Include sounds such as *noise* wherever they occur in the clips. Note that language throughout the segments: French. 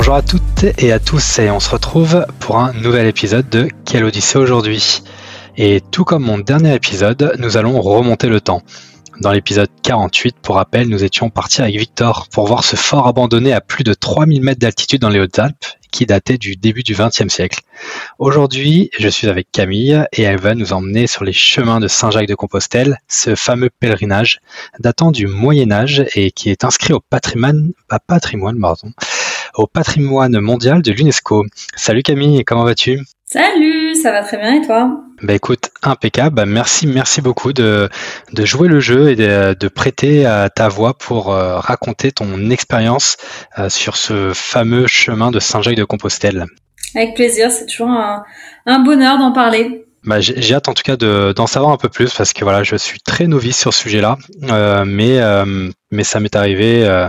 Bonjour à toutes et à tous et on se retrouve pour un nouvel épisode de Quelle Odyssée aujourd'hui. Et tout comme mon dernier épisode, nous allons remonter le temps. Dans l'épisode 48, pour rappel, nous étions partis avec Victor pour voir ce fort abandonné à plus de 3000 mètres d'altitude dans les Hautes-Alpes qui datait du début du XXe siècle. Aujourd'hui, je suis avec Camille et elle va nous emmener sur les chemins de Saint-Jacques-de-Compostelle, ce fameux pèlerinage datant du Moyen Âge et qui est inscrit au patrimoine, pas patrimoine, pardon, au patrimoine mondial de l'UNESCO. Salut Camille, comment vas-tu? Salut, ça va très bien et toi? Bah écoute, impeccable. Bah, merci, merci beaucoup de, de jouer le jeu et de, de prêter à ta voix pour euh, raconter ton expérience euh, sur ce fameux chemin de Saint-Jacques-de-Compostelle. Avec plaisir, c'est toujours un, un bonheur d'en parler. Bah, j'ai hâte en tout cas d'en savoir un peu plus parce que voilà, je suis très novice sur ce sujet-là, euh, mais euh, mais ça m'est arrivé euh,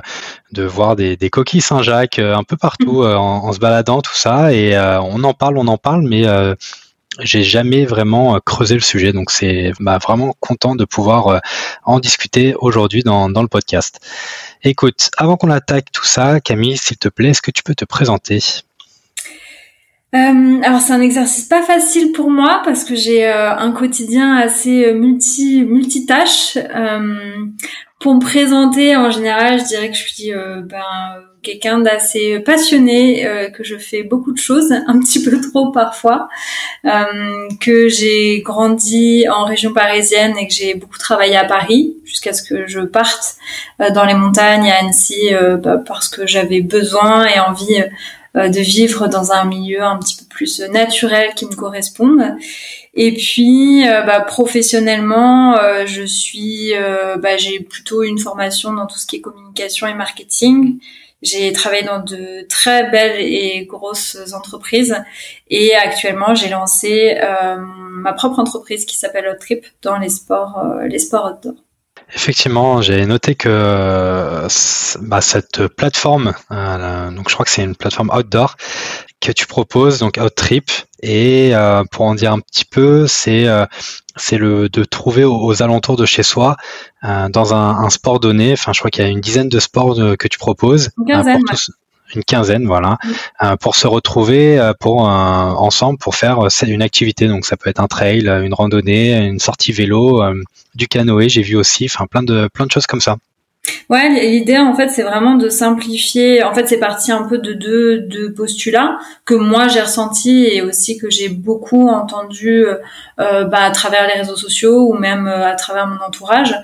de voir des, des coquilles Saint-Jacques euh, un peu partout euh, en, en, se baladant tout ça. Et euh, on en parle, on en parle, mais j'ai jamais vraiment creusé le sujet, donc c'est bah, vraiment content de pouvoir en discuter aujourd'hui dans, dans le podcast. Écoute, avant qu'on attaque tout ça, Camille, s'il te plaît, est-ce que tu peux te présenter? Euh, alors c'est un exercice pas facile pour moi parce que j'ai euh, un quotidien assez euh, multi multitâche. Euh, pour me présenter, en général, je dirais que je suis euh, ben, quelqu'un d'assez passionné, que je fais beaucoup de choses, *laughs* un petit peu trop parfois, que j'ai grandi en région parisienne et que j'ai beaucoup travaillé à Paris jusqu'à ce que je parte dans les montagnes à Annecy bah, parce que j'avais besoin et envie euh, de vivre dans un milieu un petit peu plus naturel qui me corresponde. Et puis, euh, bah, professionnellement, euh, je suis, bah, j'ai plutôt une formation dans tout ce qui est communication et marketing. J'ai travaillé dans de très belles et grosses entreprises et actuellement j'ai lancé ma propre entreprise qui s'appelle Trip dans les sports, les sports outdoor. Effectivement, j'ai noté que bah, cette plateforme, euh, donc je crois que c'est une plateforme outdoor que tu proposes, donc Outtrip, et euh, pour en dire un petit peu, c'est euh, c'est le de trouver aux, alentours de chez soi euh, dans un, un, sport donné. Enfin, je crois qu'il y a une dizaine de sports de, que tu proposes. Une quinzaine, une quinzaine, voilà, euh, pour se retrouver euh, pour ensemble pour faire euh, une activité. Donc ça peut être un trail, une randonnée, une sortie vélo, du canoë. J'ai vu aussi, enfin plein de plein de choses comme ça. Ouais, l'idée en fait c'est vraiment de simplifier. En fait, c'est parti un peu de deux, deux postulats que moi j'ai ressenti et aussi que j'ai beaucoup entendu euh, bah, à travers les réseaux sociaux ou même à travers mon entourage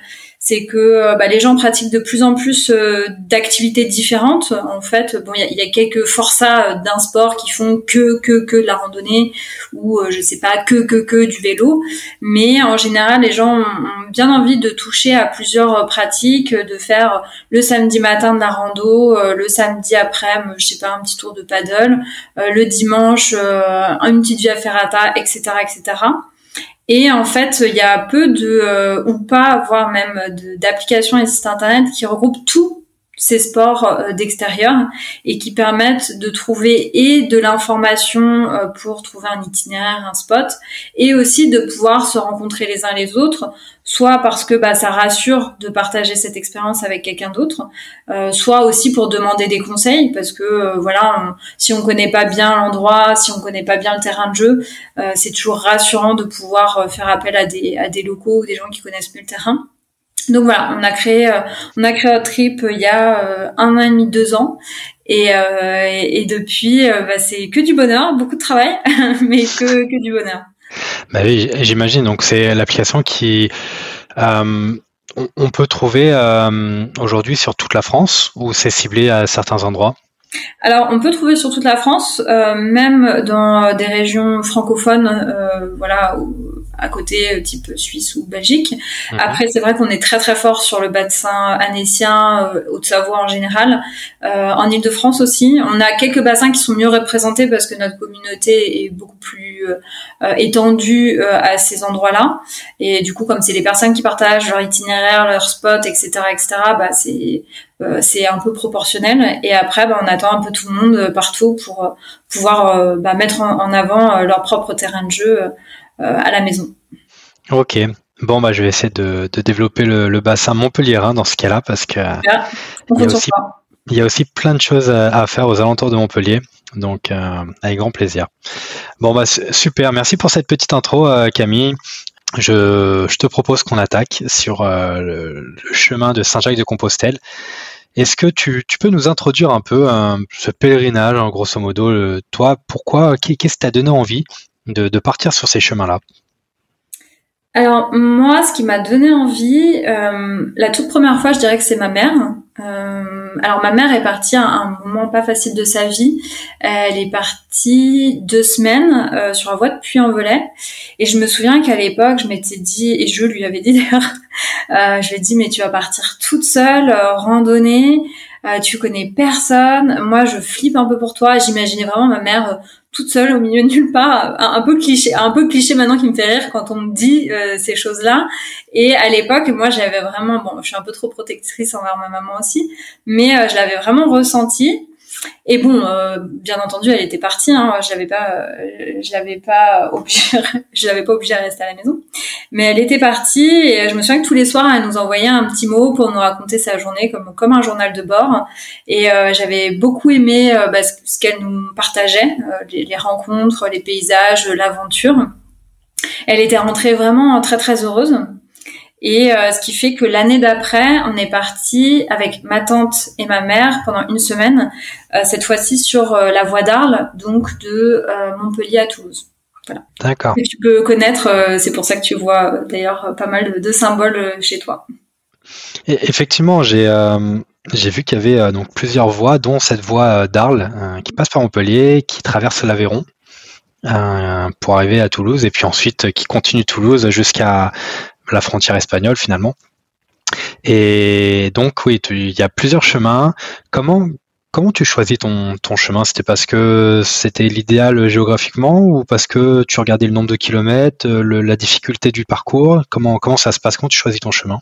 c'est que euh, bah, les gens pratiquent de plus en plus euh, d'activités différentes. En fait, bon, il y a, quelques forçats euh, d'un sport qui font que que que de la randonnée ou je sais pas que que que du vélo, mais en général, les gens ont bien envie de toucher à plusieurs pratiques, de faire le samedi matin de la rando, le samedi après, je sais pas, un petit tour de paddle, le dimanche une petite via ferrata, etc., etc. Et en fait, il y a peu de, euh, ou pas, voire même d'applications et sites internet qui regroupent tous ces sports euh, d'extérieur et qui permettent de trouver et de l'information euh, pour trouver un itinéraire, un spot, et aussi de pouvoir se rencontrer les uns les autres soit parce que bah, ça rassure de partager cette expérience avec quelqu'un d'autre, euh, soit aussi pour demander des conseils, parce que voilà, si on connaît pas bien l'endroit, si on connaît pas bien le terrain de jeu, euh, c'est toujours rassurant de pouvoir faire appel à des, à des locaux ou des gens qui connaissent mieux le terrain. Donc voilà, on a créé, euh, on a créé trip il y a un an et demi, deux ans, et, depuis, bah, c'est que du bonheur, beaucoup de travail, *laughs* mais que, que du bonheur. Bah oui, j'imagine. Donc c'est l'application qui euh, on, peut trouver euh, aujourd'hui sur toute la France ou c'est ciblé à certains endroits? Alors, on peut trouver sur toute la France, euh, même dans des régions francophones, euh, voilà, à côté, type Suisse ou Belgique. Mhm. Après, c'est vrai qu'on est très très fort sur le bassin annécien, Haute-Savoie en général. en Ile-de-France aussi, on a quelques bassins qui sont mieux représentés parce que notre communauté est beaucoup plus étendue à ces endroits-là. Et du coup, comme c'est les personnes qui partagent leur itinéraire, leur spot, etc., etc., bah c'est euh, c'est un peu proportionnel. Et après, bah, on attend un peu tout le monde partout pour euh, pouvoir euh, bah, mettre en, avant leur propre terrain de jeu à la maison. Ok. Bon, bah, je vais essayer de, développer le, bassin Montpellier dans ce cas-là parce que il, y a aussi, il, y a aussi, plein de choses à, faire aux alentours de Montpellier. Donc, avec grand plaisir. Bon, bah, super. Merci pour cette petite intro, Camille. Je, te propose qu'on attaque sur le, chemin de Saint-Jacques de Compostelle. Est-ce que tu, peux nous introduire un peu ce pèlerinage, grosso modo, toi, pourquoi, qu'est-ce qui t'a donné envie de, partir sur ces chemins-là? Alors moi, ce qui m'a donné envie, euh, la toute première fois, je dirais que c'est ma mère. Euh, alors ma mère est partie à un moment pas facile de sa vie. Elle est partie deux semaines euh, sur la voie de Puy-en-Velay. Et je me souviens qu'à l'époque, je m'étais dit, et je lui avais dit *laughs* d'ailleurs, je lui ai dit, mais tu vas partir toute seule, randonnée, tu connais personne. Moi, je flippe un peu pour toi. J'imaginais vraiment ma mère toute seule au milieu de nulle part, un, peu cliché, un peu cliché maintenant qui me fait rire quand on me dit euh, ces choses-là. Et à l'époque, moi, j'avais vraiment, bon, je suis un peu trop protectrice envers ma maman aussi, mais euh, je l'avais vraiment ressenti. Et bon, euh, bien entendu, elle était partie. Hein, je l'avais pas, je l'avais pas obligée, *laughs* je l'avais pas obligée à rester à la maison. Mais elle était partie et je me souviens que tous les soirs, elle nous envoyait un petit mot pour nous raconter sa journée comme comme un journal de bord. Et euh, j'avais beaucoup aimé euh, bah, ce qu'elle nous partageait, les, les, rencontres, les paysages, l'aventure. Elle était rentrée vraiment très très heureuse. Et euh, ce qui fait que l'année d'après, on est parti avec ma tante et ma mère pendant une semaine, euh, cette fois-ci sur euh, la voie d'Arles, donc de Montpellier à Toulouse. Voilà. D'accord. Et tu peux connaître, c'est pour ça que tu vois d'ailleurs pas mal de, symboles chez toi. Et effectivement, j'ai j'ai vu qu'il y avait donc plusieurs voies, dont cette voie d'Arles qui passe par Montpellier, qui traverse l'Aveyron. pour arriver à Toulouse et puis ensuite qui continue Toulouse jusqu'à la frontière espagnole finalement. Et donc oui, il y a plusieurs chemins. Comment comment tu choisis ton, ton chemin? C'était parce que c'était l'idéal géographiquement ou parce que tu regardais le nombre de kilomètres, la difficulté du parcours? Comment comment ça se passe? Quand tu choisis ton chemin?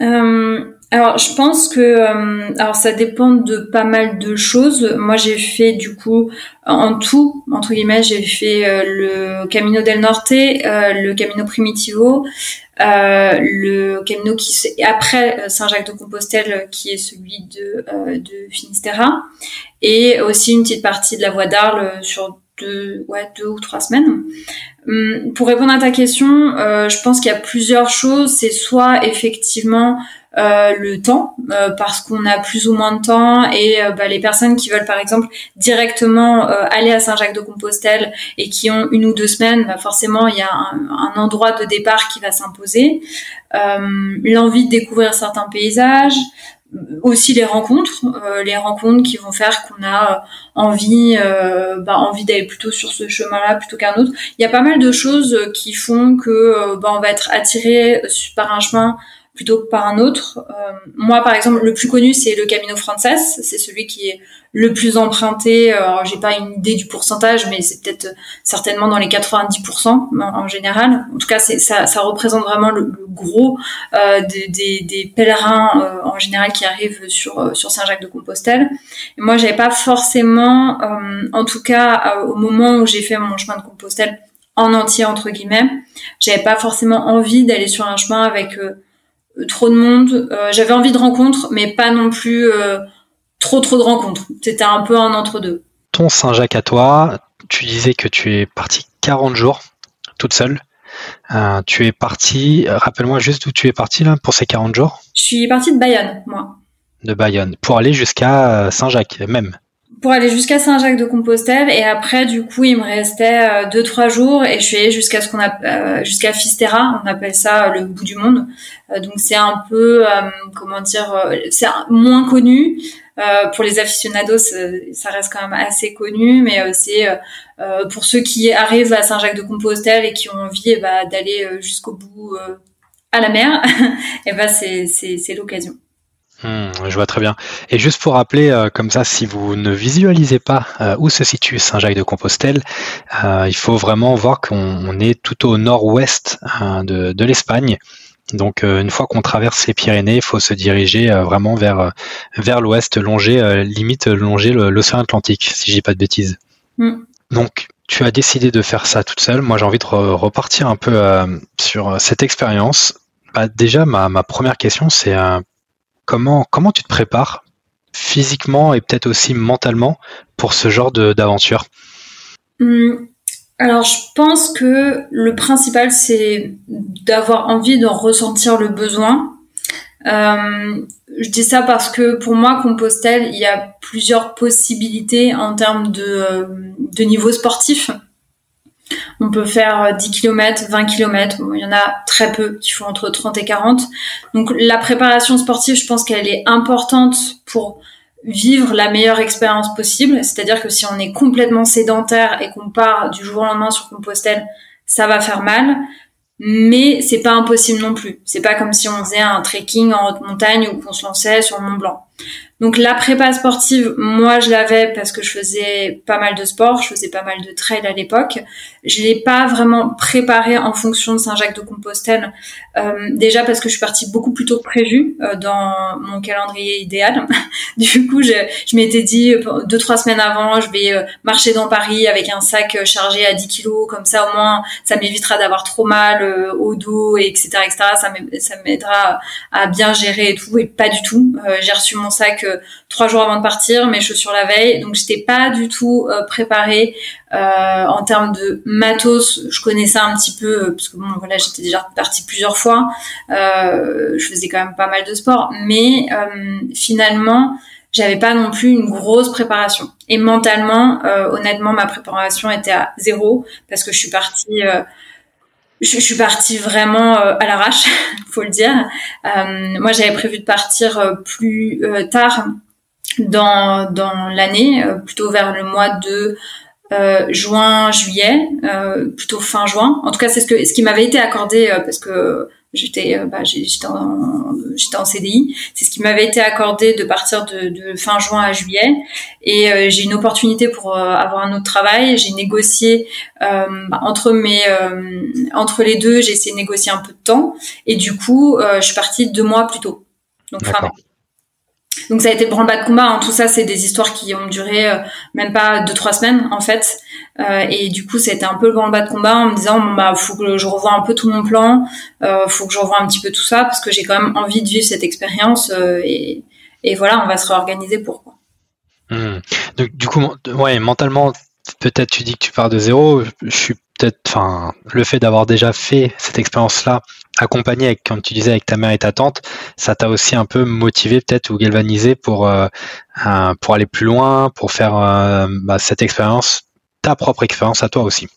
Euh, alors, je pense que euh, alors ça dépend de pas mal de choses. Moi, j'ai fait du coup en tout entre guillemets, j'ai fait euh, le Camino del Norte, euh, le Camino Primitivo, le Camino qui après Saint-Jacques de Compostelle, qui est celui de de Finisterra, et aussi une petite partie de la Voie d'Arles sur deux ouais deux ou trois semaines. Hum, pour répondre à ta question, je pense qu'il y a plusieurs choses. C'est soit effectivement euh, le temps euh, parce qu'on a plus ou moins de temps et euh, bah, les personnes qui veulent par exemple directement aller à Saint-Jacques-de-Compostelle et qui ont une ou deux semaines, bah, forcément il y a un, un, endroit de départ qui va s'imposer. L'envie de découvrir certains paysages, aussi les rencontres, les rencontres qui vont faire qu'on a envie, bah, envie d'aller plutôt sur ce chemin-là plutôt qu'un autre. Il y a pas mal de choses qui font que bah, on va être attiré par un chemin plutôt que par un autre. Euh, moi, par exemple, le plus connu, c'est le Camino Frances. C'est celui qui est le plus emprunté. Euh, alors, j'ai pas une idée du pourcentage, mais c'est peut-être certainement dans les 90% en, général. En tout cas, ça, ça représente vraiment le, gros euh, des, des, des, pèlerins euh, en général qui arrivent sur sur Saint-Jacques-de-Compostelle. Et moi, j'avais pas forcément, en tout cas, au moment où j'ai fait mon chemin de Compostelle en entier entre guillemets, j'avais pas forcément envie d'aller sur un chemin avec euh, trop de monde. Euh, j'avais envie de rencontres, mais pas non plus euh, trop trop de rencontres. C'était un peu un entre-deux. Ton Saint-Jacques à toi, tu disais que tu es partie 40 jours toute seule. tu es partie, rappelle-moi juste où tu es partie là pour ces 40 jours. Je suis partie de Bayonne, moi. De Bayonne, pour aller jusqu'à Saint-Jacques même. Pour aller jusqu'à Saint-Jacques-de-Compostelle et après du coup il me restait euh, deux trois jours et je suis allée jusqu'à ce qu'on a euh, jusqu'à Fisterra on appelle ça le bout du monde. Donc c'est un peu comment dire c'est moins connu. Pour les aficionados ça reste quand même assez connu mais c'est pour ceux qui arrivent à Saint-Jacques-de-Compostelle et qui ont envie eh ben, d'aller jusqu'au bout à la mer *laughs* eh ben c'est l'occasion Hmm, je vois très bien. Et juste pour rappeler, euh, comme ça, si vous ne visualisez pas euh, où se situe Saint-Jacques-de-Compostelle, euh, il faut vraiment voir qu'on est tout au nord-ouest hein, de, de l'Espagne. Donc, une fois qu'on traverse les Pyrénées, il faut se diriger vraiment vers vers l'ouest, longer limite longer l'océan Atlantique, si j'ai pas de bêtises. Hmm. Donc, tu as décidé de faire ça toute seule. Moi, j'ai envie de repartir un peu sur cette expérience. Bah, déjà, ma, ma première question, c'est Comment, tu te prépares physiquement et peut-être aussi mentalement pour ce genre d'aventure? Hum, Alors, je pense que le principal, c'est d'avoir envie de ressentir le besoin. Euh, je dis ça parce que pour moi, Compostelle, il y a plusieurs possibilités en termes de, de niveau sportif. On peut faire 10 km, 20 km. il y en a très peu qui font entre 30 et 40. Donc la préparation sportive, je pense qu'elle est importante pour vivre la meilleure expérience possible. C'est-à-dire que si on est complètement sédentaire et qu'on part du jour au lendemain sur Compostelle, ça va faire mal. Mais c'est pas impossible non plus. C'est pas comme si on faisait un trekking en haute montagne ou qu'on se lançait sur Mont Blanc. Donc la prépa sportive, moi je l'avais parce que je faisais pas mal de sport, je faisais pas mal de trail à l'époque. Je l'ai pas vraiment préparé en fonction de Saint-Jacques-de-Compostelle, euh, déjà parce que je suis partie beaucoup plus tôt que prévu euh, dans mon calendrier idéal. *laughs* du coup, je, je m'étais dit euh, deux trois semaines avant, je vais marcher dans Paris avec un sac chargé à 10 kilos, comme ça au moins ça m'évitera d'avoir trop mal au dos, et etc. etc. Ça m'aidera à bien gérer et tout, et pas du tout. J'ai reçu mon sac trois jours avant de partir, mes chaussures la veille, donc j'étais pas du tout euh, préparée euh, en termes de matos. Je connaissais un petit peu euh, parce que bon voilà j'étais déjà partie plusieurs fois, je faisais quand même pas mal de sport, mais finalement j'avais pas non plus une grosse préparation. Et mentalement, honnêtement, ma préparation était à zéro parce que je suis partie je, suis partie vraiment à l'arrache, *laughs* faut le dire. moi, j'avais prévu de partir plus tard dans, dans l'année, euh, plutôt vers le mois de euh, juin, juillet, euh, plutôt fin juin. En tout cas, c'est ce que ce qui m'avait été accordé parce que j'étais bah, j'étais en, j'étais en CDI. C'est ce qui m'avait été accordé de partir de, de fin juin à juillet. Et j'ai une opportunité pour avoir un autre travail. J'ai négocié bah, entre mes entre les deux, j'ai essayé de négocier un peu de temps. Et du coup, je suis partie deux mois plus tôt. Donc fin mai. Donc ça a été le branle-bas de combat. Tout ça, c'est des histoires qui ont duré euh, même pas deux trois semaines en fait. Euh, et du coup, c'était un peu le branle-bas de combat en me disant bon bah faut que je revoie un peu tout mon plan, euh, faut que je revoie un petit peu tout ça parce que j'ai quand même envie de vivre cette expérience euh, et, voilà, on va se réorganiser pour quoi. Mmh. Donc du coup, ouais, mentalement, peut-être tu dis que tu pars de zéro. Je suis peut-être, enfin, le fait d'avoir déjà fait cette expérience-là, accompagné avec, comme tu disais, avec ta mère et ta tante, ça t'a aussi un peu motivé peut-être ou galvanisé pour euh, pour aller plus loin, pour faire euh, bah, cette expérience, ta propre expérience à toi aussi.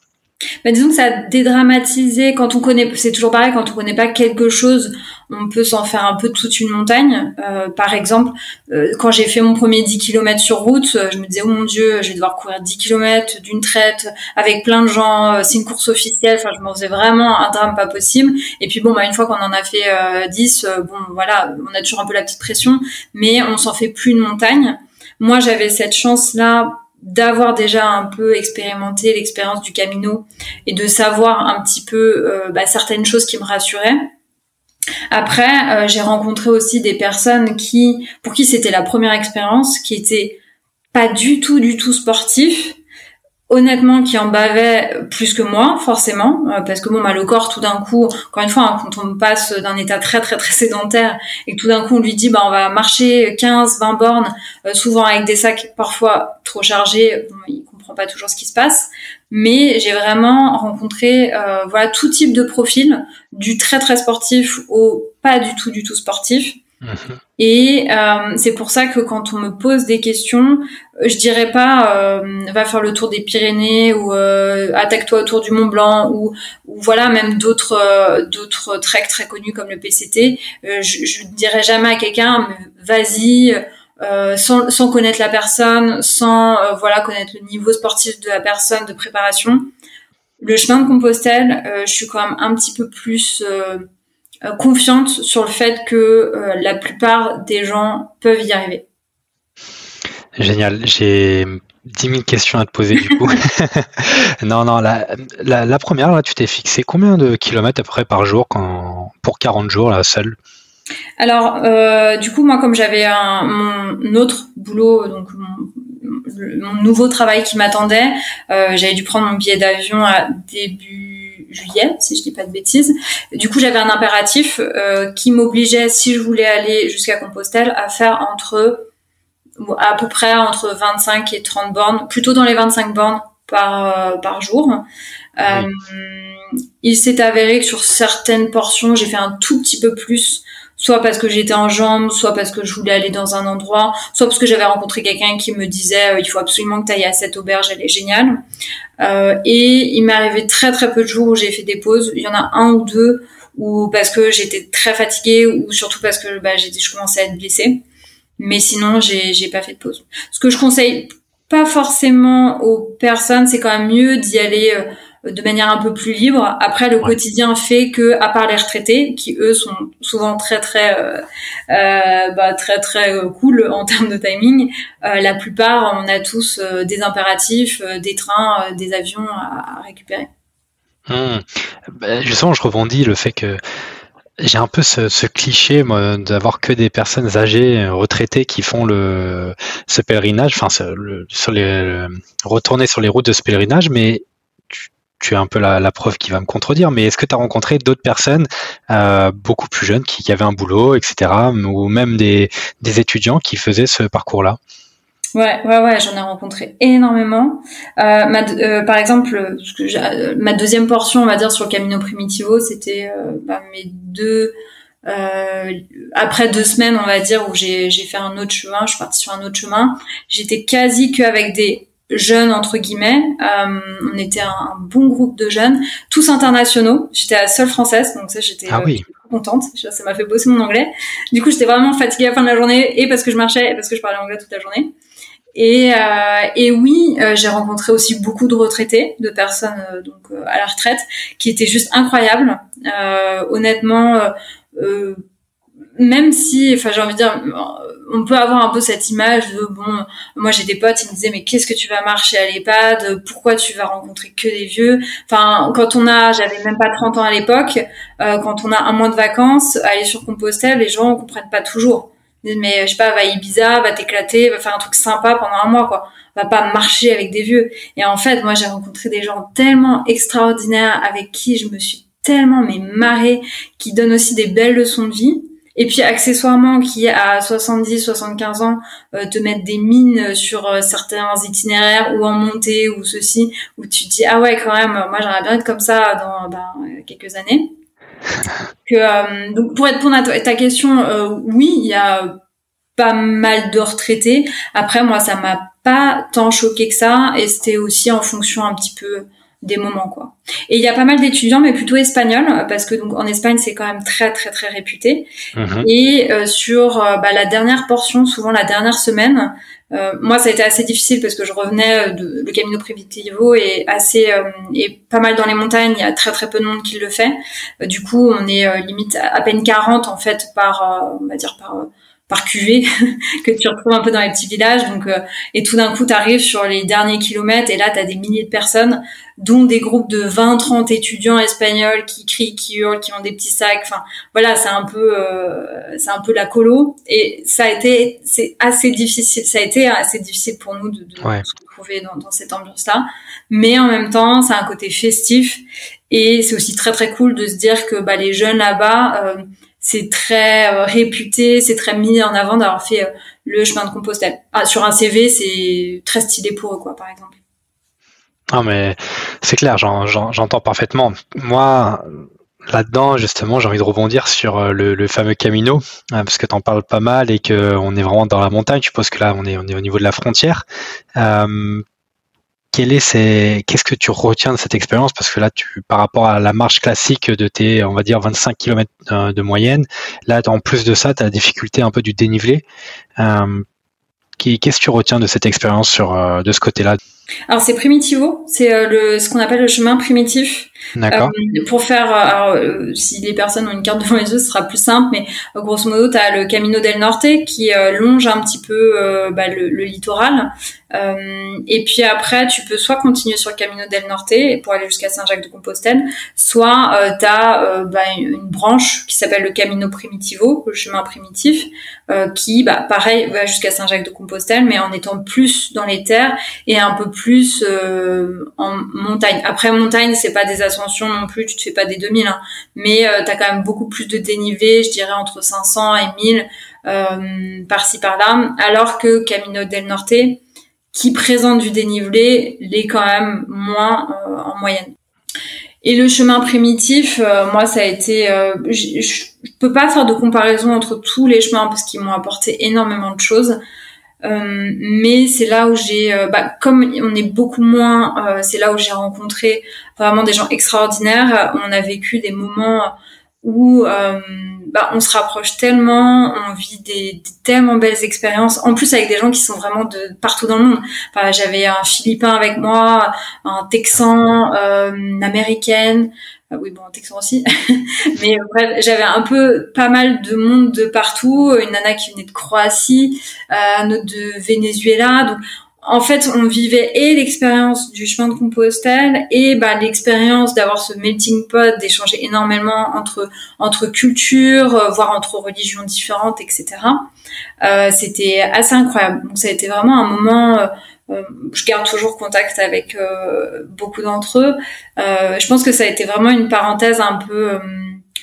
Bah, disons que ça a dédramatisé quand on connaît, c'est toujours pareil, quand on connaît pas quelque chose, on peut s'en faire un peu toute une montagne. Euh, par exemple, euh, quand j'ai fait mon premier 10 km sur route, euh, je me disais, oh mon dieu, je vais devoir courir 10 km d'une traite avec plein de gens, c'est une course officielle, enfin, je m'en faisais vraiment un drame pas possible. Et puis bon, bah, une fois qu'on en a fait 10, bon, voilà, on a toujours un peu la petite pression, mais on s'en fait plus une montagne. Moi, j'avais cette chance-là d'avoir déjà un peu expérimenté l'expérience du Camino et de savoir un petit peu euh, bah, certaines choses qui me rassuraient. Après, euh, j'ai rencontré aussi des personnes qui, pour qui c'était la première expérience, qui étaient pas du tout, du tout sportifs, honnêtement qui en bavait plus que moi forcément euh, parce que bon bah le corps tout d'un coup encore une fois hein, quand on passe d'un état très très très sédentaire et que tout d'un coup on lui dit bah on va marcher 15 20 bornes euh, souvent avec des sacs parfois trop chargés bon, il comprend pas toujours ce qui se passe mais j'ai vraiment rencontré euh, voilà tout type de profil du très très sportif au pas du tout du tout sportif. Et euh, c'est pour ça que quand on me pose des questions, je dirais pas euh, va faire le tour des Pyrénées ou euh, attaque-toi autour du Mont Blanc ou, ou voilà même d'autres euh, d'autres treks très connus comme le PCT. Euh, je, je dirais jamais à quelqu'un vas-y sans, sans connaître la personne, sans voilà connaître le niveau sportif de la personne de préparation. Le chemin de Compostelle, je suis quand même un petit peu plus euh, confiante sur le fait que euh, la plupart des gens peuvent y arriver. Génial. J'ai 10 000 questions à te poser du coup. *laughs* *laughs* non, non, la, la, première, là, tu t'es fixé combien de kilomètres à peu près par jour quand, pour 40 jours, là, seul? Alors, euh, du coup, moi, comme j'avais un, mon autre boulot, donc mon, nouveau travail qui m'attendait, euh, j'avais dû prendre mon billet d'avion à début juillet, si je dis pas de bêtises. Du coup, j'avais un impératif euh, qui m'obligeait, si je voulais aller jusqu'à Compostelle, à faire entre à peu près entre 25 et 30 bornes, plutôt dans les 25 bornes par euh, par jour. Euh, il s'est avéré que sur certaines portions, j'ai fait un tout petit peu plus soit parce que j'étais en jambes, soit parce que je voulais aller dans un endroit, soit parce que j'avais rencontré quelqu'un qui me disait euh, il faut absolument que tu ailles à cette auberge, elle est géniale. Euh, et il m'est arrivé très très peu de jours où j'ai fait des pauses. Il y en a un ou deux ou parce que j'étais très fatiguée ou surtout parce que bah, je commençais à être blessée. Mais sinon, j'ai, j'ai pas fait de pause. Ce que je conseille pas forcément aux personnes, c'est quand même mieux d'y aller. Euh, de manière un peu plus libre. Après, le quotidien fait que, à part les retraités, qui eux sont souvent très très euh, euh bah, très très euh, cool en termes de timing, euh, la plupart, on a tous des impératifs, des trains, des avions à, récupérer. Mmh. Bah, justement, je rebondis le fait que j'ai un peu ce, ce cliché d'avoir que des personnes âgées retraitées qui font le ce pèlerinage, enfin sur les retourner sur les routes de ce pèlerinage, mais tu es un peu la, preuve qui va me contredire, mais est-ce que tu as rencontré d'autres personnes euh, beaucoup plus jeunes qui, avaient un boulot, etc., ou même des, étudiants qui faisaient ce parcours-là? Ouais, ouais, ouais, j'en ai rencontré énormément. Euh, euh, par exemple, ma deuxième portion, on va dire, sur le Camino Primitivo, c'était bah, mes deux... après deux semaines, on va dire, où j'ai fait un autre chemin, je suis partie sur un autre chemin, j'étais quasi qu'avec des jeunes entre guillemets. Euh, on était un, bon groupe de jeunes, tous internationaux. J'étais la seule française, donc ça j'étais ah euh, contente. Ça m'a fait bosser mon anglais. Du coup, j'étais vraiment fatiguée à la fin de la journée, et parce que je marchais, et parce que je parlais anglais toute la journée. Et, euh, et oui, euh, j'ai rencontré aussi beaucoup de retraités, de personnes donc à la retraite, qui étaient juste incroyables. honnêtement, même si, enfin, j'ai envie de dire, on peut avoir un peu cette image de bon, moi j'ai des potes, ils me disaient mais qu'est-ce que tu vas marcher à l'EHPAD? Pourquoi tu vas rencontrer que des vieux? Enfin, quand on a, j'avais même pas 30 ans à l'époque, euh, quand on a un mois de vacances, aller sur Compostelle, les gens comprennent pas toujours. Ils disent mais je sais pas, va à Ibiza, va t'éclater, va faire un truc sympa pendant un mois quoi. Va pas marcher avec des vieux. Et en fait, moi j'ai rencontré des gens tellement extraordinaires avec qui je me suis tellement mais marrée, qui donnent aussi des belles leçons de vie et puis accessoirement qui à 70 75 ans euh, te mettre des mines sur euh, certains itinéraires ou en montée ou ceci où tu te dis ah ouais quand même moi j'aimerais bien être comme ça dans ben, quelques années. *laughs* Que euh, donc pour répondre à ta question oui il y a pas mal de retraités. Après moi ça m'a pas tant choqué que ça et c'était aussi en fonction un petit peu des moments quoi. Et il y a pas mal d'étudiants, mais plutôt espagnols, parce que donc en Espagne c'est quand même très très très réputé. Mhm. Et euh, sur euh, bah, la dernière portion, souvent la dernière semaine, euh, moi ça a été assez difficile parce que je revenais de le Camino Primitivo et assez et pas mal dans les montagnes, il y a très très peu de monde qui le fait. du coup, on est limite à peine 40 en fait par on va dire par par cuvée *laughs* que tu retrouves un peu dans les petits villages. Donc, euh, et tout d'un coup, tu arrives sur les derniers kilomètres et là, tu as des milliers de personnes, dont des groupes de 20, 30 étudiants espagnols qui crient, qui hurlent, qui ont des petits sacs. Enfin, voilà, c'est un peu, euh, c'est un peu la colo. Et ça a été, c'est assez difficile. Ça a été assez difficile pour nous de, de se retrouver dans, dans cette ambiance-là. Mais en même temps, c'est un côté festif et c'est aussi très très cool de se dire que bah, les jeunes là-bas. Euh, c'est très euh, réputé, c'est très mis en avant d'avoir fait euh, le chemin de Compostelle. Ah, sur un CV, c'est très stylé pour eux, quoi, par exemple. Ah, mais c'est clair, j'entends parfaitement. Moi, là-dedans, justement, j'ai envie de rebondir sur le, fameux Camino, parce que tu en parles pas mal et qu'on est vraiment dans la montagne. Je suppose que là, on est, au niveau de la frontière. Euh, est qu'est-ce que tu retiens de cette expérience? Parce que là, tu, par rapport à la marche classique de tes, on va dire, 25 km de moyenne, là, en plus de ça, tu as la difficulté un peu du dénivelé. Euh, qu'est-ce que tu retiens de cette expérience sur euh, de ce côté-là? Alors c'est primitivo, c'est euh, le ce qu'on appelle le chemin primitif. D'accord. Euh, pour faire, alors, si les personnes ont une carte devant les yeux, ce sera plus simple, mais grosso modo, tu as le Camino del Norte qui longe un petit peu bah, le, littoral euh, et puis après, tu peux soit continuer sur le Camino del Norte pour aller jusqu'à Saint-Jacques-de-Compostelle, soit euh, tu as euh, bah, une branche qui s'appelle le Camino Primitivo, le chemin primitif, euh, qui, bah, pareil, va jusqu'à Saint-Jacques-de-Compostelle, mais en étant plus dans les terres et un peu plus en montagne. Après, montagne, c'est pas des non plus, tu te fais pas des 2000, hein, mais tu as quand même beaucoup plus de dénivelé, je dirais entre 500 et 1000 par-ci par-là, alors que Camino del Norte, qui présente du dénivelé l'est quand même moins euh, en moyenne. Et le chemin primitif, euh, moi, ça a été. Euh, je peux pas faire de comparaison entre tous les chemins parce qu'ils m'ont apporté énormément de choses. Mais c'est là où j'ai, bah, comme on est beaucoup moins, c'est là où j'ai rencontré vraiment des gens extraordinaires. On a vécu des moments où euh, bah, on se rapproche tellement, on vit des, tellement belles expériences, en plus avec des gens qui sont vraiment de partout dans le monde. Enfin, j'avais un Philippin avec moi, un Texan, euh, une Américaine, euh, oui bon un Texan aussi, *laughs* mais bref, j'avais un peu pas mal de monde de partout, une nana qui venait de Croatie, un autre de Venezuela, donc en fait, on vivait et l'expérience du chemin de Compostelle et bah, l'expérience d'avoir ce melting pot, d'échanger énormément entre entre cultures, euh, voire entre religions différentes, etc. Euh, C'était assez incroyable. Donc ça a été vraiment un moment. Euh, euh je garde toujours contact avec euh, beaucoup d'entre eux. je pense que ça a été vraiment une parenthèse un peu.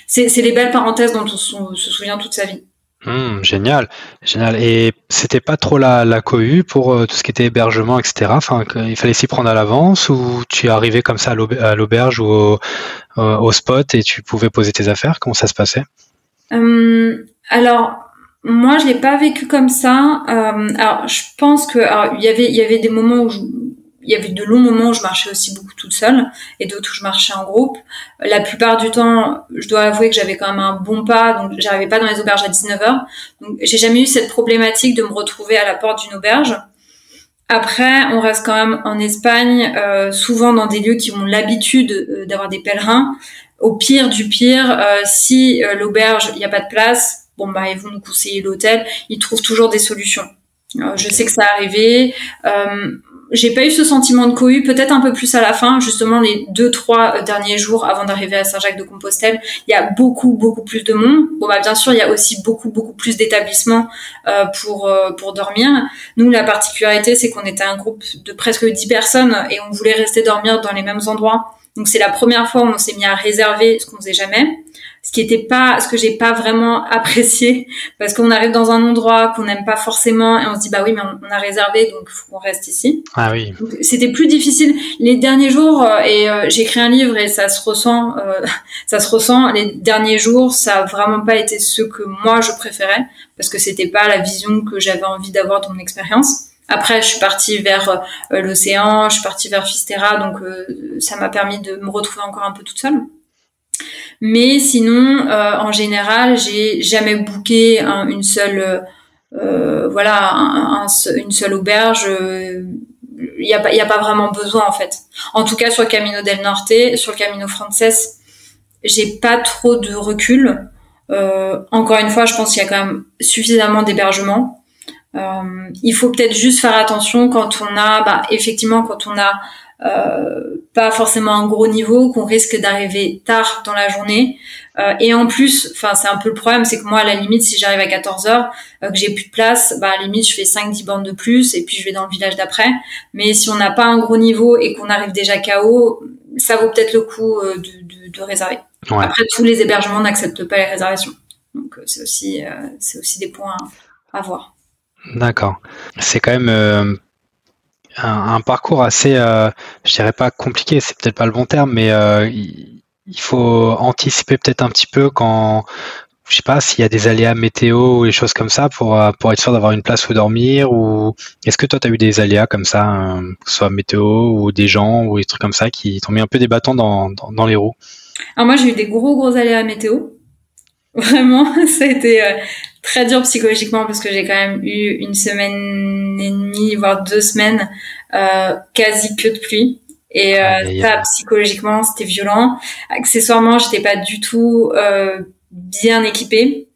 c'est les belles parenthèses dont on se souvient toute sa vie. Mmh, génial, génial. Et c'était pas trop la, la cohue pour euh, tout ce qui était hébergement, etc. Enfin, il fallait s'y prendre à l'avance ou tu arrivé comme ça à l'auberge ou au, au, spot et tu pouvais poser tes affaires? Comment ça se passait? Hum, Alors, moi, je l'ai pas vécu comme ça. Euh, alors, je pense que il y avait il y avait des moments où il y avait de longs moments où je marchais aussi beaucoup toute seule et d'autres où je marchais en groupe. La plupart du temps, je dois avouer que j'avais quand même un bon pas, donc j'arrivais pas dans les auberges à 19h. Donc j'ai jamais eu cette problématique de me retrouver à la porte d'une auberge. Après, on reste quand même en Espagne, euh, souvent dans des lieux qui ont l'habitude euh, d'avoir des pèlerins. Au pire du pire, euh, si l'auberge, il n'y a pas de place, bon bah ils vont nous conseiller l'hôtel, ils trouvent toujours des solutions. je sais que ça arrivé j'ai pas eu ce sentiment de cohue, peut-être un peu plus à la fin, justement les deux trois euh, derniers jours avant d'arriver à Saint-Jacques-de-Compostelle, il y a beaucoup beaucoup plus de monde. Bon bah bien sûr, il y a aussi beaucoup beaucoup plus d'établissements euh, pour euh, pour dormir. Nous la particularité c'est qu'on était un groupe de presque 10 personnes et on voulait rester dormir dans les mêmes endroits. Donc c'est la première fois où on s'est mis à réserver ce qu'on faisait jamais ce qui était pas ce que j'ai pas vraiment *laughs* apprécié parce qu'on arrive dans un endroit qu'on n'aime pas forcément et on se dit bah oui mais on, a réservé donc faut qu'on reste ici. Ah oui. C'était plus difficile les derniers jours euh, et euh, j'ai écrit un livre et ça se ressent euh, *laughs* ça se ressent les derniers jours ça a vraiment pas été ce que moi je préférais parce que c'était pas la vision que j'avais envie d'avoir de mon expérience. Après, je suis partie vers l'océan, je suis partie vers Fistera, donc ça m'a permis de me retrouver encore un peu toute seule. Mais sinon, euh, en général, j'ai jamais booké une seule, euh, voilà, une seule auberge. Il n'y a pas, vraiment besoin en fait. En tout cas, sur le Camino del Norte, sur le Camino Frances, j'ai pas trop de recul. Euh, encore une fois, je pense qu'il y a quand même suffisamment d'hébergement. Euh, il faut peut-être juste faire attention quand on a, bah, effectivement, quand on a euh, pas forcément un gros niveau, qu'on risque d'arriver tard dans la journée. Euh, et en plus, enfin c'est un peu le problème, c'est que moi à la limite, si j'arrive à 14 heures, que j'ai plus de place, bah à la limite je fais 5-10 bandes de plus et puis je vais dans le village d'après. Mais si on n'a pas un gros niveau et qu'on arrive déjà KO, ça vaut peut-être le coup de, de, de, réserver. Après, tous les hébergements n'acceptent pas les réservations, donc c'est aussi c'est aussi des points à, à voir. D'accord. C'est quand même un, parcours assez, euh, je dirais pas compliqué, c'est peut-être pas le bon terme, mais euh, il faut anticiper peut-être un petit peu quand, je sais pas, s'il y a des aléas météo ou des choses comme ça pour, euh, pour être sûr d'avoir une place où dormir ou est-ce que toi tu as eu des aléas comme ça, euh, que ce soit météo ou des gens ou des trucs comme ça qui t'ont mis un peu des bâtons dans, dans, les roues? Alors moi j'ai eu des gros gros aléas météo. *laughs* Vraiment, ça a été euh, très dur psychologiquement parce que j'ai quand même eu une semaine et demie, voire deux semaines, euh, quasi que de pluie. Et euh, ça, psychologiquement, c'était violent. Accessoirement, j'étais pas du tout euh, bien équipée,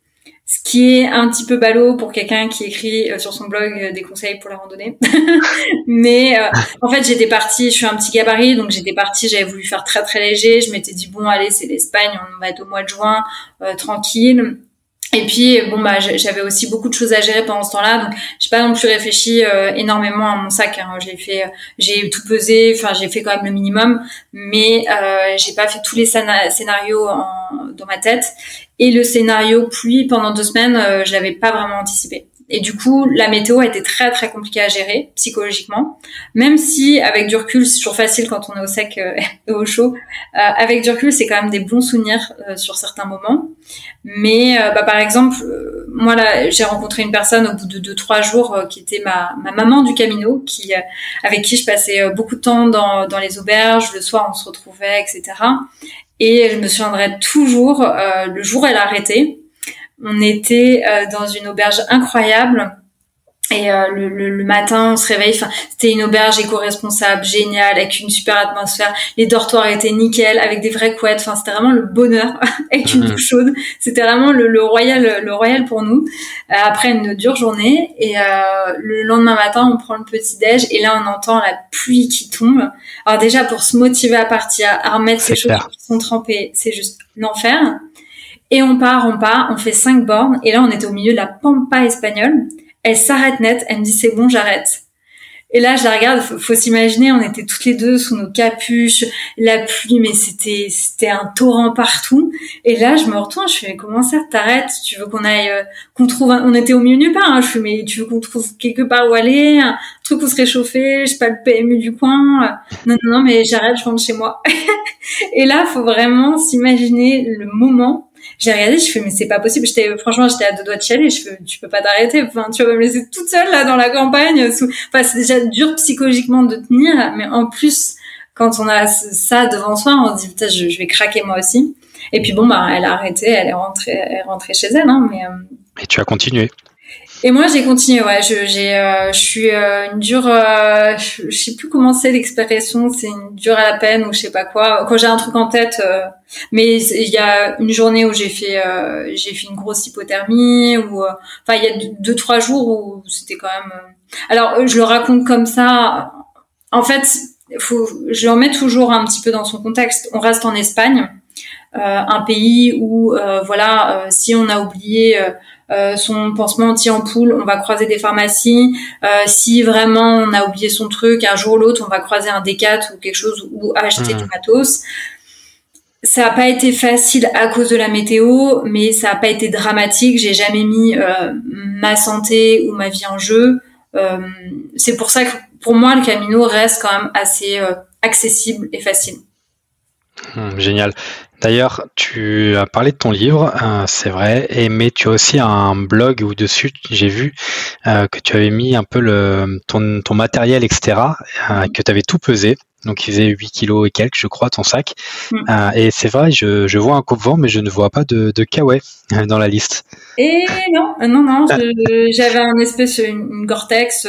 ce qui est un petit peu ballot pour quelqu'un qui écrit euh, sur son blog euh, des conseils pour la randonnée. *laughs* Mais euh, en fait, j'étais partie, je suis un petit gabarit, donc j'étais partie, j'avais voulu faire très très léger. Je m'étais dit bon, allez, c'est l'Espagne, on va être au mois de juin, tranquille. Et puis bon bah j'avais aussi beaucoup de choses à gérer pendant ce temps-là, donc j'ai pas non plus réfléchi euh, énormément à mon sac. Hein. J'ai fait, j'ai tout pesé, enfin j'ai fait quand même le minimum, mais euh, j'ai pas fait tous les scénarios dans ma tête. Et le scénario pluie pendant deux semaines, euh, je l'avais pas vraiment anticipé. Et du coup, la météo a été très très compliquée à gérer psychologiquement, même si avec du recul, c'est toujours facile quand on est au sec euh, *laughs* et au chaud. Euh, avec du recul, c'est quand même des bons souvenirs euh, sur certains moments. Mais bah, par exemple, moi là, j'ai rencontré une personne au bout de deux trois jours qui était ma, ma maman du Camino, qui avec qui je passais beaucoup de temps dans, dans les auberges. Le soir, on se retrouvait, etc. Et je me souviendrai toujours le jour elle a arrêté on était euh, dans une auberge incroyable. Et euh, le, le, matin, on se réveille. Enfin, c'était une auberge éco-responsable, géniale, avec une super atmosphère. Les dortoirs étaient nickel, avec des vraies couettes. Enfin, c'était vraiment le bonheur, *laughs* avec une mhm. douche chaude. C'était vraiment le, le, royal, le royal pour nous. Euh, après une dure journée, et le lendemain matin, on prend le petit déj, et là, on entend la pluie qui tombe. Alors déjà, pour se motiver à partir, à remettre ces choses qui sont trempées, c'est juste l'enfer. Et on part, on part, on fait cinq bornes. Et là, on était au milieu de la pampa espagnole. Elle s'arrête net. Elle me dit, c'est bon, j'arrête. Et là, je la regarde. Faut, faut s'imaginer, on était toutes les deux sous nos capuches, la pluie, mais c'était c'était un torrent partout. Et là, je me retourne, je fais comment ça, t'arrêtes? Tu veux qu'on aille, euh, qu'on trouve, on était au milieu nulle part. Hein. Je fais mais tu veux qu'on trouve quelque part où aller, un truc où se réchauffer, je sais pas le PMU du coin? Non non non, mais j'arrête, je rentre chez moi. *laughs* et là, faut vraiment s'imaginer le moment j'ai regardé, je fais mais c'est pas possible. J'étais franchement j'étais à deux doigts de chialer. Je fais tu peux pas t'arrêter. Enfin tu vas me laisser toute seule là dans la campagne. Enfin c'est déjà dur psychologiquement de tenir, mais en plus quand on a ça devant soi, on se dit putain je, vais craquer moi aussi. Et puis bon bah elle a arrêté, elle est rentrée, elle est rentrée chez elle. Hein, mais euh, et tu as continué. Et moi, j'ai continué. Ouais, je, j'ai, euh, je suis euh, une dure. Euh, je, sais plus comment c'est l'expression. C'est une dure à la peine ou je sais pas quoi. Quand j'ai un truc en tête. mais il y a une journée où j'ai fait, j'ai fait une grosse hypothermie. Ou enfin, il y a deux, trois jours où c'était quand même. Alors, je le raconte comme ça. En fait, faut, je le remets toujours un petit peu dans son contexte. On reste en Espagne, un pays où, voilà, si on a oublié euh, son pansement anti-ampoule, on va croiser des pharmacies. Euh, si vraiment on a oublié son truc, un jour ou l'autre, on va croiser un décat ou quelque chose ou acheter du mmh. matos. Ça n'a pas été facile à cause de la météo, mais ça n'a pas été dramatique. J'ai jamais mis euh, ma santé ou ma vie en jeu. c'est pour ça que pour moi, le Camino reste quand même assez accessible et facile. Mmh, génial. D'ailleurs, tu as parlé de ton livre, euh, c'est vrai, et, mais tu as aussi un blog où dessus j'ai vu euh, que tu avais mis un peu le, ton, ton matériel, etc., euh, que tu avais tout pesé. Donc il faisait 8 kilos et quelques, je crois, ton sac. Mm. Euh, et c'est vrai, je, je vois un coupe-vent, mais je ne vois pas de, de kawaii dans la liste. Et non, non, non, j'avais un espèce, une, Gore-Tex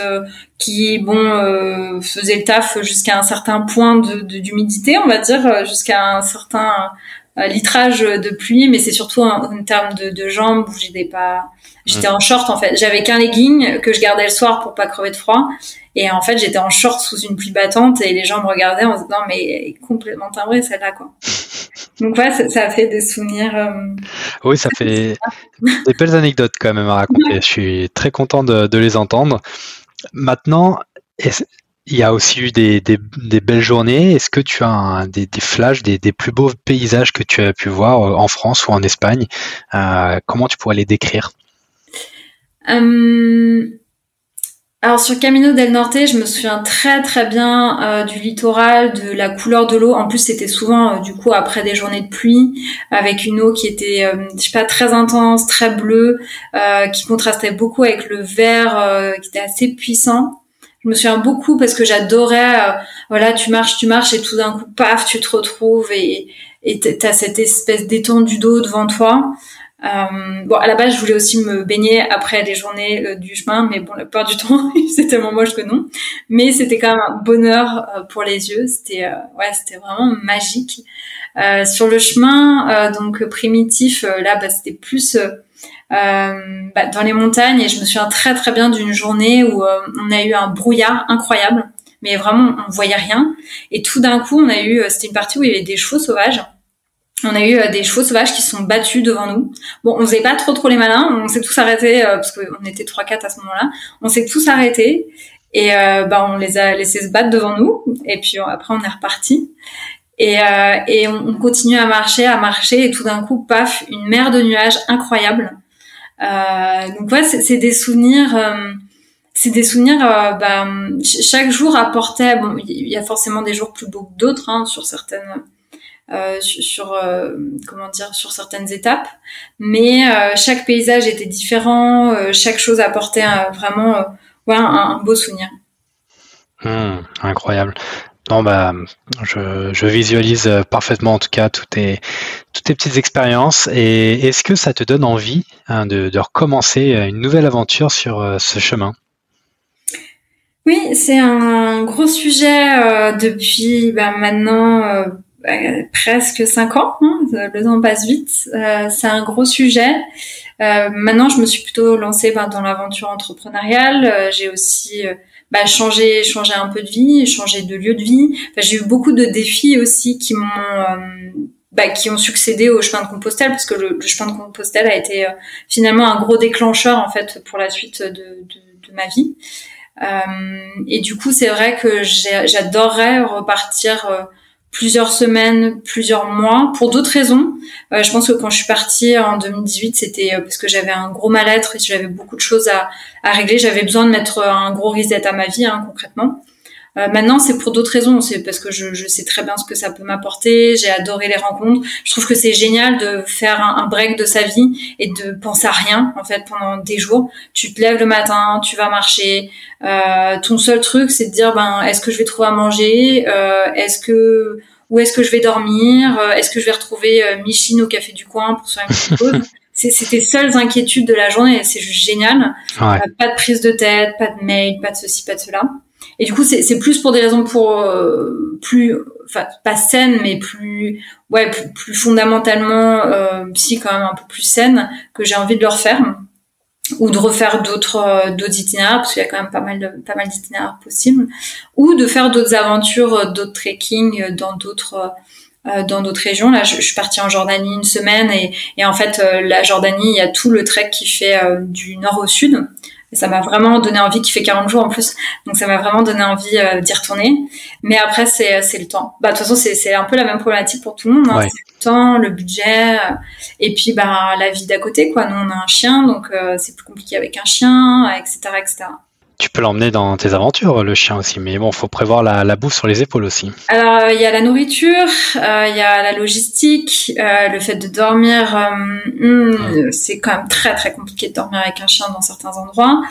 qui, bon, faisait le taf jusqu'à un certain point de d'humidité, on va dire, jusqu'à un certain litrage de pluie, mais c'est surtout en, termes de, de, jambes où j'étais pas, j'étais en short en fait. J'avais qu'un legging que je gardais le soir pour pas crever de froid, et en fait j'étais en short sous une pluie battante et les gens me regardaient en se disant mais elle est complètement timbrée celle-là quoi. *laughs* Donc ouais, ça, ça, fait des souvenirs. Euh, oui, ça fait des belles anecdotes quand même à raconter. *laughs* Je suis très content de, de les entendre. Maintenant, il y a aussi eu des, belles journées. Est-ce que tu as des, flashs, des, plus beaux paysages que tu as pu voir euh, en France ou en Espagne euh, Comment tu pourrais les décrire? Euh, alors sur Camino del Norte, je me souviens très très bien euh, du littoral, de la couleur de l'eau. En plus, c'était souvent du coup après des journées de pluie, avec une eau qui était, je sais pas, très intense, très bleue, qui contrastait beaucoup avec le vert, qui était assez puissant. Je me souviens beaucoup parce que j'adorais, voilà, tu marches, tu marches et tout d'un coup, paf, tu te retrouves et et t'as cette espèce d'étendue d'eau devant toi. Euh, bon, à la base, je voulais aussi me baigner après les journées euh, du chemin, mais bon, la plupart du *laughs* temps, c'était tellement moche que non. Mais c'était quand même un bonheur euh, pour les yeux. C'était, euh, ouais, c'était vraiment magique. sur le chemin, donc primitif, là, bah, c'était plus bah, dans les montagnes. Et je me souviens très très bien d'une journée où on a eu un brouillard incroyable, mais vraiment, on voyait rien. Et tout d'un coup, on a eu, c'était une partie où il y avait des chevaux sauvages. On a eu euh, des chevaux sauvages qui sont battus devant nous. Bon, on faisait pas trop trop les malins, on s'est tous arrêtés euh, parce qu'on était trois quatre à ce moment-là. On s'est tous arrêtés et euh, bah on les a laissés se battre devant nous et puis après on est reparti. Et, et on, continue à marcher, à marcher et tout d'un coup, paf, une mer de nuages incroyable. Donc ouais, c'est des souvenirs c'est des souvenirs. bah, chaque jour apportait. Bon, il y a forcément des jours plus beaux que d'autres hein, sur certaines euh, sur euh, comment dire sur certaines étapes mais euh, chaque paysage était différent chaque chose apportait vraiment un, beau souvenir hmm, incroyable non bah je, visualise parfaitement en tout cas toutes tes toutes tes petites expériences et est-ce que ça te donne envie hein, de, recommencer une nouvelle aventure sur ce chemin? Oui, c'est un gros sujet depuis bah, maintenant euh, presque cinq ans. Hein, le temps passe vite. Euh, c'est un gros sujet. Euh, maintenant, je me suis plutôt lancée ben, dans l'aventure entrepreneuriale. j'ai aussi bah, changé, changé un peu de vie, changé de lieu de vie. Enfin, j'ai eu beaucoup de défis aussi qui m'ont bah, qui ont succédé au chemin de Compostelle, parce que le, chemin de Compostelle a été finalement un gros déclencheur en fait pour la suite de, de, ma vie. Euh, et du coup, c'est vrai que j'adorerais repartir plusieurs semaines, plusieurs mois, pour d'autres raisons. Euh, je pense que quand je suis partie en 2018, c'était euh, parce que j'avais un gros mal-être et j'avais beaucoup de choses à, à régler. J'avais besoin de mettre un gros reset à ma vie, hein, concrètement. Euh, maintenant, c'est pour d'autres raisons. C'est parce que je, je, sais très bien ce que ça peut m'apporter. J'ai adoré les rencontres. Je trouve que c'est génial de faire un, break de sa vie et de penser à rien en fait pendant des jours. Tu te lèves le matin, tu vas marcher. Euh, ton seul truc, c'est de dire ben est-ce que je vais trouver à manger? Euh, Est-ce que où est-ce que je vais dormir? Euh, Est-ce que je vais retrouver euh, Michine au café du coin pour se faire une petite pause? *laughs* C'est tes seules inquiétudes de la journée. C'est juste génial. pas de prise de tête, pas de mail, pas de ceci, pas de cela. Et du coup, c'est plus pour des raisons pour euh, plus, enfin pas saines, mais plus, ouais, plus, fondamentalement euh, psy quand même un peu plus saines que j'ai envie de le refaire ou de refaire d'autres euh, d'autres itinéraires parce qu'il y a quand même pas mal pas mal d'itinéraires possibles ou de faire d'autres aventures, euh, d'autres trekking dans d'autres dans d'autres régions. Là, je, suis partie en Jordanie une semaine et, et en fait, la Jordanie, il y a tout le trek qui fait du nord au sud. Et ça m'a vraiment donné envie, qui fait 40 jours en plus. Donc ça m'a vraiment donné envie euh, d'y retourner. Mais après, c'est, c'est le temps. Bah, de toute façon, c'est, c'est un peu la même problématique pour tout le monde. Hein. C'est le temps, le budget, euh, et puis bah, la vie d'à côté. Quoi. Nous, on a un chien, donc euh, c'est plus compliqué avec un chien, etc. etc. Tu peux l'emmener dans tes aventures, le chien aussi, mais bon, faut prévoir la, la bouffe sur les épaules aussi. Alors, il y a la nourriture, euh, il y a la logistique, euh, le fait de dormir. Euh, hmm, c'est quand même très très compliqué de dormir avec un chien dans certains endroits.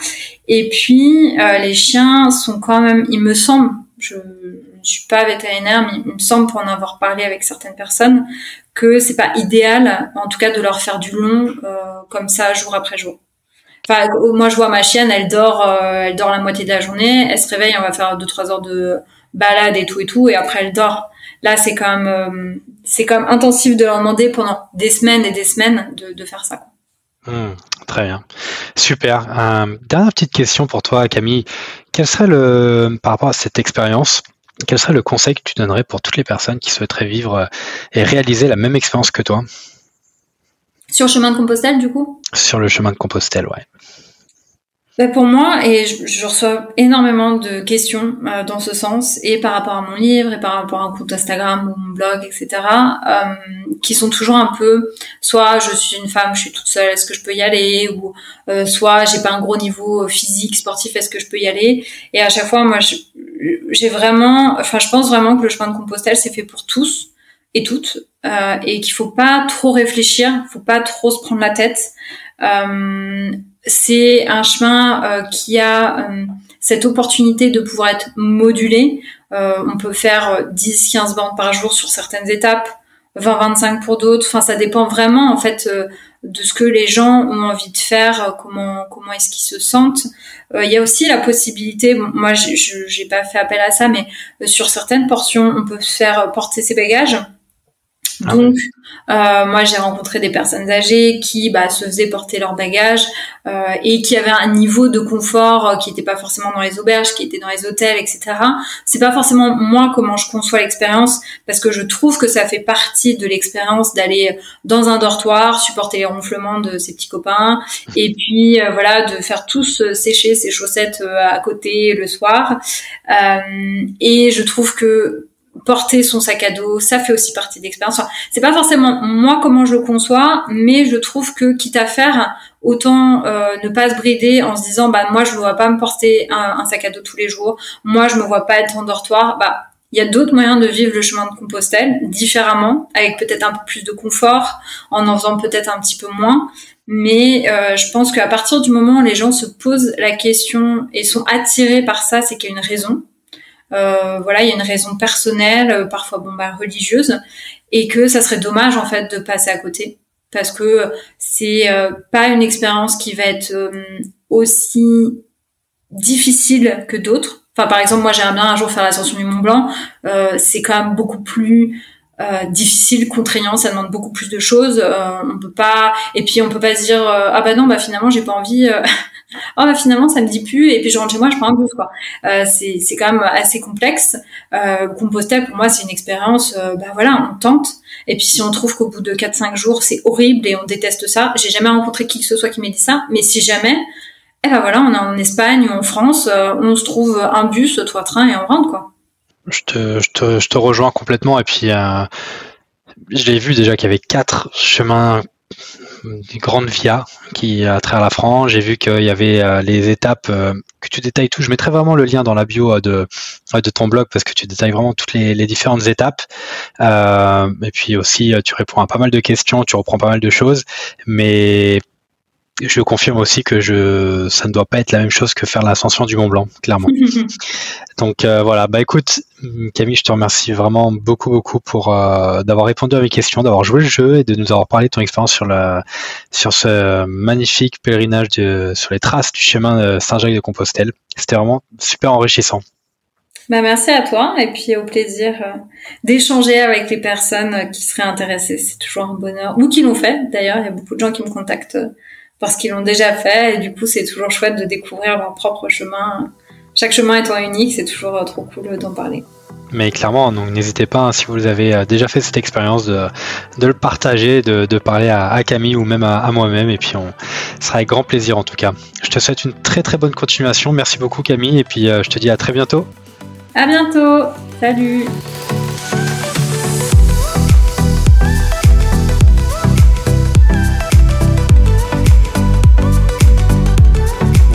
Et puis, les chiens sont quand même, il me semble, je ne suis pas vétérinaire, mais il me semble pour en avoir parlé avec certaines personnes, que c'est pas idéal, en tout cas, de leur faire du long comme ça jour après jour. Moi, je vois ma chienne, elle dort, euh, elle dort la moitié de la journée. Elle se réveille, on va faire deux trois heures de balade et tout et tout, et après elle dort. Là, c'est quand même, euh, c'est quand même intensif de leur demander pendant des semaines et des semaines de, de faire ça. Mmh, très bien, super. Euh, dernière petite question pour toi, Camille. Quel serait le, par rapport à cette expérience, quel serait le conseil que tu donnerais pour toutes les personnes qui souhaiteraient vivre et réaliser la même expérience que toi? Sur le chemin de Compostelle, du coup? Sur le chemin de Compostelle, ouais. bah, pour moi, et je, reçois énormément de questions euh, dans ce sens, et par rapport à mon livre, et par rapport à un compte Instagram ou mon blog, etc., euh, qui sont toujours un peu, soit je suis une femme, je suis toute seule, est-ce que je peux y aller, ou euh, soit j'ai pas un gros niveau physique, sportif, est-ce que je peux y aller? Et à chaque fois, moi, j'ai vraiment, enfin, je pense vraiment que le chemin de Compostelle, c'est fait pour tous et toutes, euh, et qu'il faut pas trop réfléchir, faut pas trop se prendre la tête. Euh, c'est un chemin euh, qui a euh, cette opportunité de pouvoir être modulé. Euh, on peut faire 10-15 bandes par jour sur certaines étapes, 20-25 pour d'autres. Enfin, ça dépend vraiment en fait de ce que les gens ont envie de faire, comment comment est-ce qu'ils se sentent. Il y a aussi la possibilité, bon, moi j'ai pas fait appel à ça, mais sur certaines portions, on peut faire porter ses bagages. Ah Donc, euh, moi, j'ai rencontré des personnes âgées qui bah, se faisaient porter leurs bagages euh, et qui avaient un niveau de confort euh, qui n'était pas forcément dans les auberges, qui était dans les hôtels, etc. C'est pas forcément moi comment je conçois l'expérience parce que je trouve que ça fait partie de l'expérience d'aller dans un dortoir, supporter les ronflements de ses petits copains et puis euh, voilà de faire tous sécher ses chaussettes à côté le soir. et je trouve que porter son sac à dos, ça fait aussi partie de l'expérience. c'est pas forcément moi comment je le conçois, mais je trouve que quitte à faire, autant euh, ne pas se brider en se disant bah moi je ne vois pas me porter un, sac à dos tous les jours, moi je me vois pas être en dortoir. Bah il y a d'autres moyens de vivre le chemin de Compostelle différemment, avec peut-être un peu plus de confort, en en faisant peut-être un petit peu moins. Mais euh, je pense qu'à partir du moment où les gens se posent la question et sont attirés par ça, c'est qu'il y a une raison. Euh, voilà, il y a une raison personnelle, euh, parfois bon bah religieuse, et que ça serait dommage en fait de passer à côté parce que c'est euh, pas une expérience qui va être aussi difficile que d'autres. Enfin, par exemple, moi, j'aimerais bien un jour faire l'ascension du Mont Blanc. c'est quand même beaucoup plus difficile, contraignant. Ça demande beaucoup plus de choses. on peut pas. Et puis, on peut pas se dire ah bah non, bah finalement, j'ai pas envie. *laughs* oh bah finalement ça me dit plus et puis je rentre chez moi je prends un bus quoi euh, c'est c'est quand même assez complexe euh, Compostelle pour moi c'est une expérience euh, bah voilà on tente et puis si on trouve qu'au bout de 4-5 jours c'est horrible et on déteste ça j'ai jamais rencontré qui que ce soit qui m'ait dit ça mais si jamais eh ben voilà on est en Espagne ou en France euh, on se trouve un bus trois trains et on rentre quoi je te, rejoins complètement et puis euh, je l'ai vu déjà qu'il y avait quatre chemins des grandes via qui à travers la France. J'ai vu qu'il y avait euh, les étapes euh, que tu détailles tout. Je mettrai vraiment le lien dans la bio euh, de, de ton blog parce que tu détailles vraiment toutes les, les différentes étapes. et puis aussi, tu réponds à pas mal de questions, tu reprends pas mal de choses. Mais je confirme aussi que je, ça ne doit pas être la même chose que faire l'ascension du Mont Blanc, clairement. *laughs* Donc euh, voilà, bah écoute, Camille, je te remercie vraiment beaucoup, beaucoup pour euh, d'avoir répondu à mes questions, d'avoir joué le jeu et de nous avoir parlé de ton expérience sur ce magnifique pèlerinage de, sur les traces du chemin Saint-Jacques de Compostelle. C'était vraiment super enrichissant. Bah merci à toi et puis au plaisir euh, d'échanger avec les personnes qui seraient intéressées. C'est toujours un bonheur ou qui l'ont fait. D'ailleurs, il y a beaucoup de gens qui me contactent parce qu'ils l'ont déjà fait et du coup c'est toujours chouette de découvrir leur propre chemin. Chaque chemin étant unique, c'est toujours euh, trop cool d'en parler. Mais clairement, donc n'hésitez pas, hein, si vous avez euh, déjà fait cette expérience, de, le partager, de, parler à, Camille ou même à, moi-même, et puis on sera avec grand plaisir en tout cas. Je te souhaite une très très bonne continuation. Merci beaucoup Camille, et puis euh, je te dis à très bientôt. À bientôt. Salut.